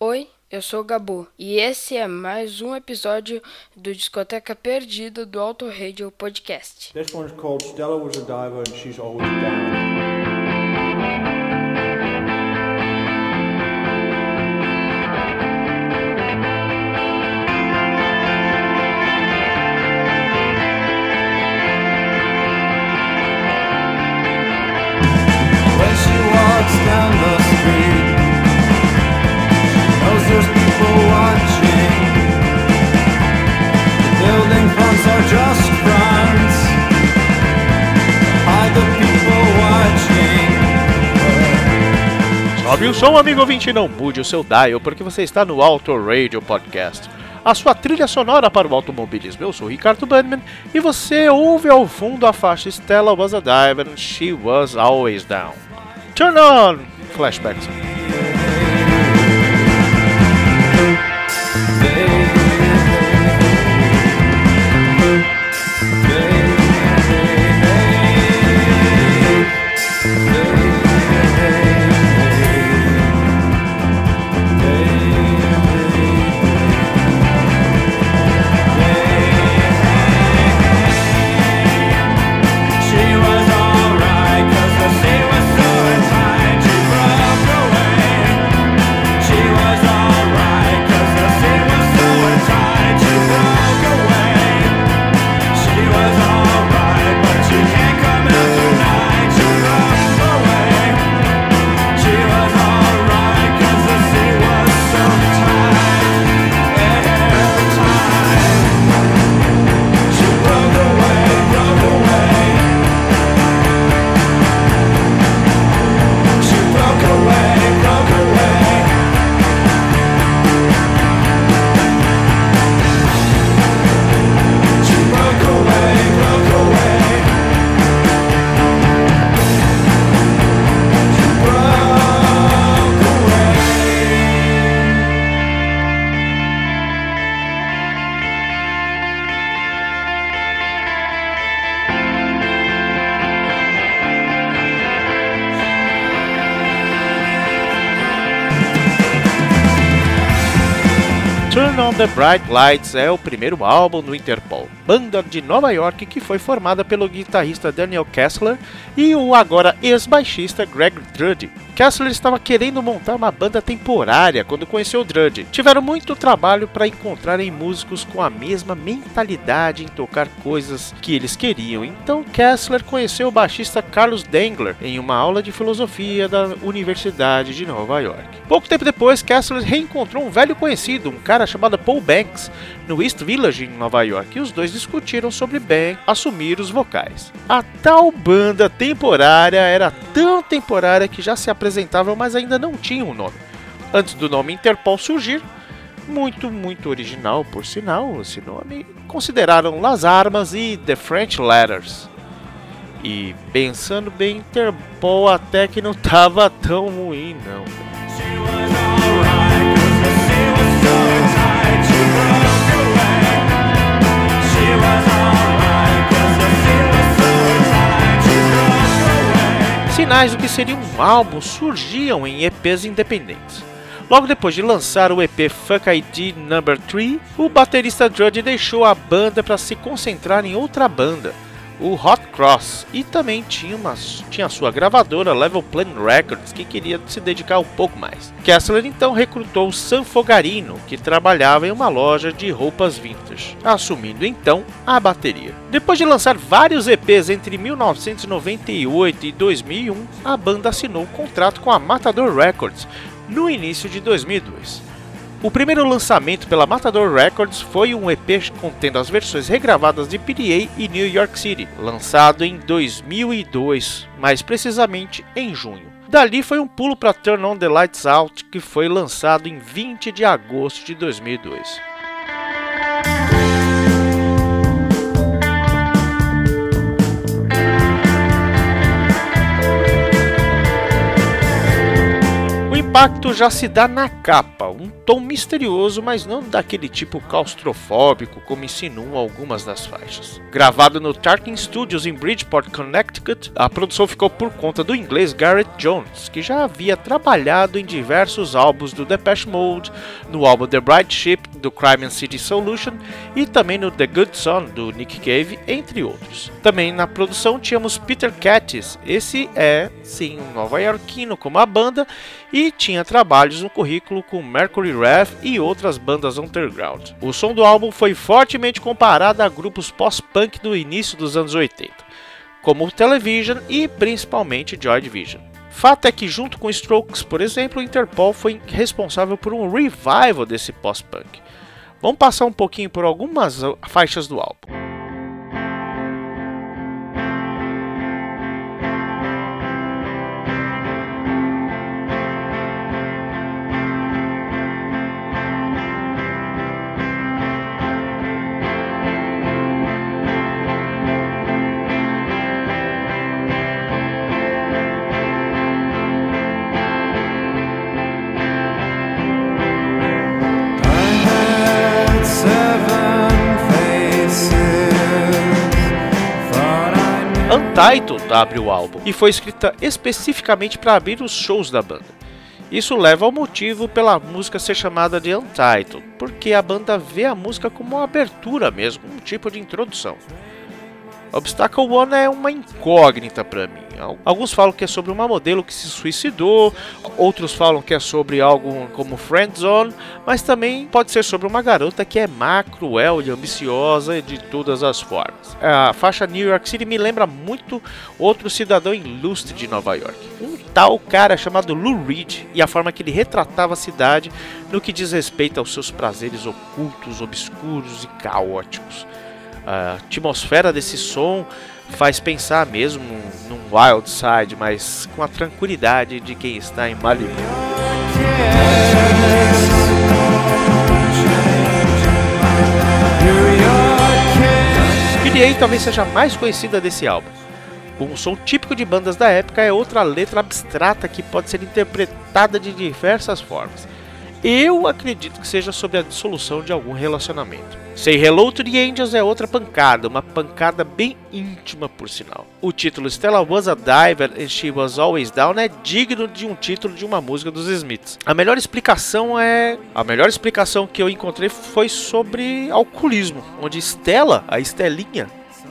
Oi, eu sou o Gabu e esse é mais um episódio do Discoteca Perdida do Auto Radio Podcast. This one's called Stella Was a Diver and She's Always Down. Sobe o som, amigo ouvinte, e não mude o seu dial, porque você está no Auto Radio Podcast. A sua trilha sonora para o automobilismo. Eu sou o Ricardo Bandman e você ouve ao fundo a faixa Stella Was a Diver and She Was Always Down. Turn on! Flashbacks. On the Bright Lights é o primeiro álbum do Interpol, banda de Nova York que foi formada pelo guitarrista Daniel Kessler e o agora ex-baixista Greg Drudge. Kessler estava querendo montar uma banda temporária quando conheceu Drudge. Tiveram muito trabalho para encontrarem músicos com a mesma mentalidade em tocar coisas que eles queriam. Então Kessler conheceu o baixista Carlos Dengler em uma aula de filosofia da Universidade de Nova York. Pouco tempo depois, Kessler reencontrou um velho conhecido, um cara chamado Paul Banks, no East Village em Nova York, e os dois discutiram sobre Banks assumir os vocais. A tal banda temporária era tão temporária que já se apresentava, mas ainda não tinha um nome. Antes do nome Interpol surgir, muito, muito original por sinal esse nome, consideraram Las Armas e The French Letters. E pensando bem, Interpol até que não tava tão ruim não. Sinais do que seria um álbum surgiam em EPs independentes. Logo depois de lançar o EP Fuck ID Number 3, o baterista Drudge deixou a banda para se concentrar em outra banda, o Hot Cross, e também tinha, uma, tinha sua gravadora Level Plan Records que queria se dedicar um pouco mais. Kessler então recrutou San Fogarino, que trabalhava em uma loja de roupas vintage, assumindo então a bateria. Depois de lançar vários EPs entre 1998 e 2001, a banda assinou um contrato com a Matador Records no início de 2002. O primeiro lançamento pela Matador Records foi um EP contendo as versões regravadas de PDA e New York City, lançado em 2002, mais precisamente em junho. Dali foi um pulo para Turn On The Lights Out, que foi lançado em 20 de agosto de 2002. impacto já se dá na capa, um tom misterioso, mas não daquele tipo claustrofóbico como insinuam algumas das faixas. Gravado no Tarkin Studios em Bridgeport, Connecticut, a produção ficou por conta do inglês Garrett Jones, que já havia trabalhado em diversos álbuns do Depeche Mode, no álbum The Bright Ship do Crime and City Solution e também no The Good Son do Nick Cave, entre outros. Também na produção tínhamos Peter Cattis, esse é sim um nova-iorquino como a banda e tinha trabalhos no currículo com Mercury Rev e outras bandas underground. O som do álbum foi fortemente comparado a grupos pós-punk do início dos anos 80, como Television e principalmente Joy Division. Fato é que, junto com Strokes, por exemplo, o Interpol foi responsável por um revival desse pós-punk. Vamos passar um pouquinho por algumas faixas do álbum. Untitled abre o álbum e foi escrita especificamente para abrir os shows da banda. Isso leva ao motivo pela música ser chamada de Untitled, porque a banda vê a música como uma abertura mesmo, um tipo de introdução. Obstacle One é uma incógnita para mim. Alguns falam que é sobre uma modelo que se suicidou, outros falam que é sobre algo como Friend Zone, mas também pode ser sobre uma garota que é má, cruel e ambiciosa de todas as formas. A faixa New York City me lembra muito outro cidadão ilustre de Nova York. Um tal cara chamado Lou Reed e a forma que ele retratava a cidade no que diz respeito aos seus prazeres ocultos, obscuros e caóticos. A atmosfera desse som faz pensar mesmo num wild side, mas com a tranquilidade de quem está em Malibu. Billie talvez seja a mais conhecida desse álbum. Um som típico de bandas da época é outra letra abstrata que pode ser interpretada de diversas formas. Eu acredito que seja sobre a dissolução de algum relacionamento. Say Hello to the Angels é outra pancada, uma pancada bem íntima por sinal. O título Stella Was a Diver and She Was Always Down é digno de um título de uma música dos Smiths. A melhor explicação é. A melhor explicação que eu encontrei foi sobre alcoolismo, onde Stella, a Estelinha,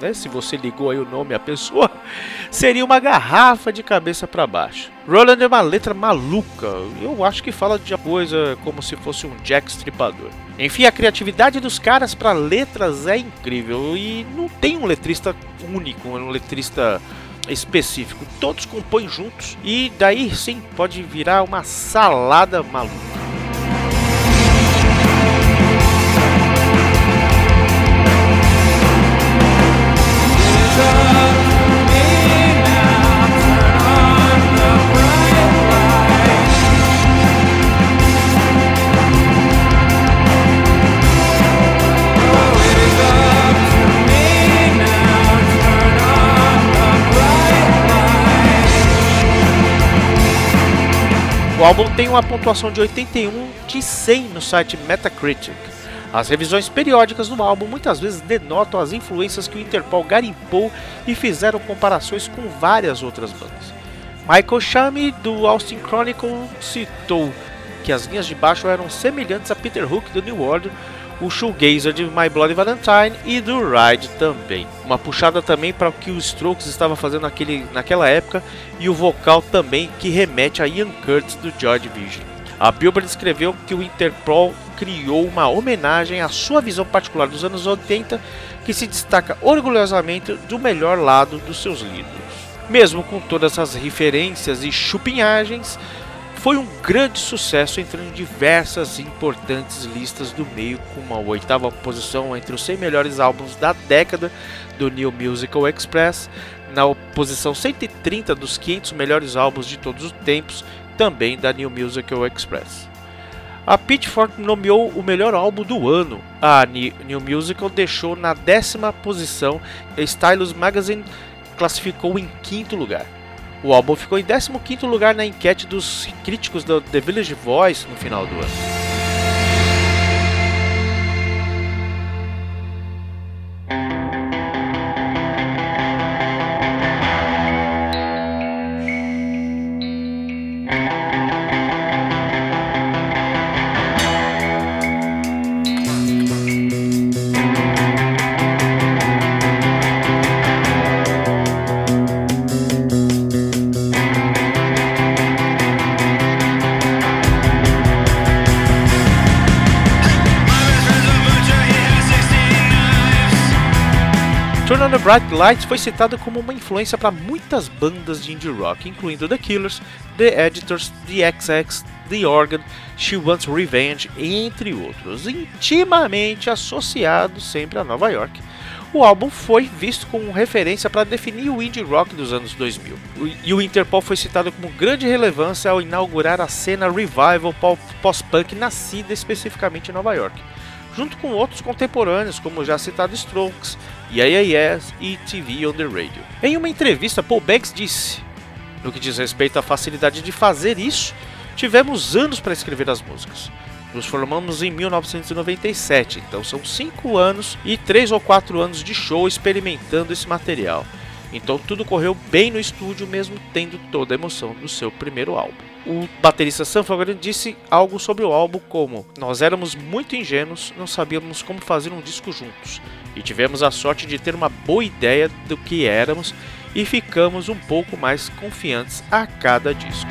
né, se você ligou aí o nome à pessoa, seria uma garrafa de cabeça para baixo. Roland é uma letra maluca, eu acho que fala de coisa como se fosse um Jack Stripador. Enfim, a criatividade dos caras para letras é incrível e não tem um letrista único, um letrista específico. Todos compõem juntos e daí sim pode virar uma salada maluca. O álbum tem uma pontuação de 81 de 100 no site Metacritic. As revisões periódicas do álbum muitas vezes denotam as influências que o Interpol garimpou e fizeram comparações com várias outras bandas. Michael Chami, do Austin Chronicle, citou que as linhas de baixo eram semelhantes a Peter Hook do New Order, o Shoegazer de My Bloody Valentine e do Ride também. Uma puxada também para o que o Strokes estava fazendo naquele, naquela época e o vocal também que remete a Ian Curtis do Joy Division. A Billboard escreveu que o Interpol criou uma homenagem à sua visão particular dos anos 80 que se destaca orgulhosamente do melhor lado dos seus líderes. Mesmo com todas as referências e chupinhagens, foi um grande sucesso entrando em diversas importantes listas do meio, com uma oitava posição entre os 100 melhores álbuns da década do New Musical Express, na posição 130 dos 500 melhores álbuns de todos os tempos, também da New Musical Express. A Pitchfork nomeou o melhor álbum do ano. A New Musical deixou na décima posição. A Stylus Magazine classificou em quinto lugar. O álbum ficou em 15º lugar na enquete dos críticos do The Village Voice no final do ano. Bright Lights foi citado como uma influência para muitas bandas de indie rock, incluindo The Killers, The Editors, The XX, The Organ, She Wants Revenge, entre outros, intimamente associado sempre a Nova York. O álbum foi visto como referência para definir o indie rock dos anos 2000, e o Interpol foi citado como grande relevância ao inaugurar a cena revival pós-punk nascida especificamente em Nova York junto com outros contemporâneos, como já citado Strokes, Yeah Yeah Yes e TV on the Radio. Em uma entrevista, Paul Banks disse: No que diz respeito à facilidade de fazer isso, tivemos anos para escrever as músicas. Nos formamos em 1997, então são 5 anos e 3 ou 4 anos de show experimentando esse material. Então tudo correu bem no estúdio, mesmo tendo toda a emoção do seu primeiro álbum o baterista Sam Fogarty disse algo sobre o álbum como Nós éramos muito ingênuos, não sabíamos como fazer um disco juntos, e tivemos a sorte de ter uma boa ideia do que éramos e ficamos um pouco mais confiantes a cada disco.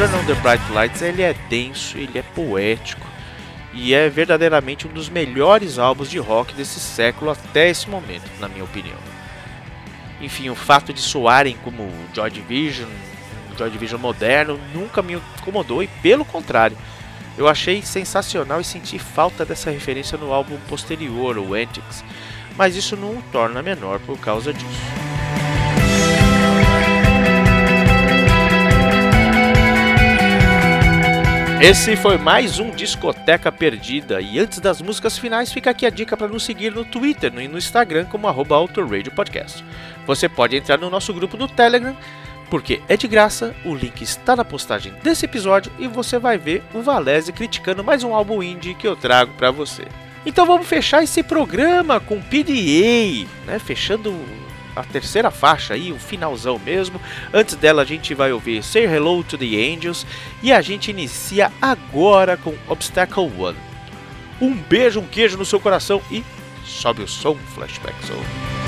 Turn on the Bright Lights ele é denso, ele é poético e é verdadeiramente um dos melhores álbuns de rock desse século até esse momento, na minha opinião. Enfim, o fato de soarem como Joy Division, Joy Division moderno, nunca me incomodou e pelo contrário, eu achei sensacional e senti falta dessa referência no álbum posterior, o Antics, mas isso não o torna menor por causa disso. Esse foi mais um Discoteca Perdida e antes das músicas finais fica aqui a dica para nos seguir no Twitter e no Instagram como arroba Podcast. Você pode entrar no nosso grupo no Telegram porque é de graça, o link está na postagem desse episódio e você vai ver o Valese criticando mais um álbum indie que eu trago para você. Então vamos fechar esse programa com PDA, né? Fechando a terceira faixa aí, o finalzão mesmo. Antes dela a gente vai ouvir Say Hello to the Angels e a gente inicia agora com Obstacle One. Um beijo, um queijo no seu coração e sobe o som Flashback Zone.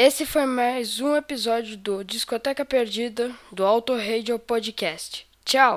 Esse foi mais um episódio do Discoteca Perdida do Auto Radio Podcast. Tchau!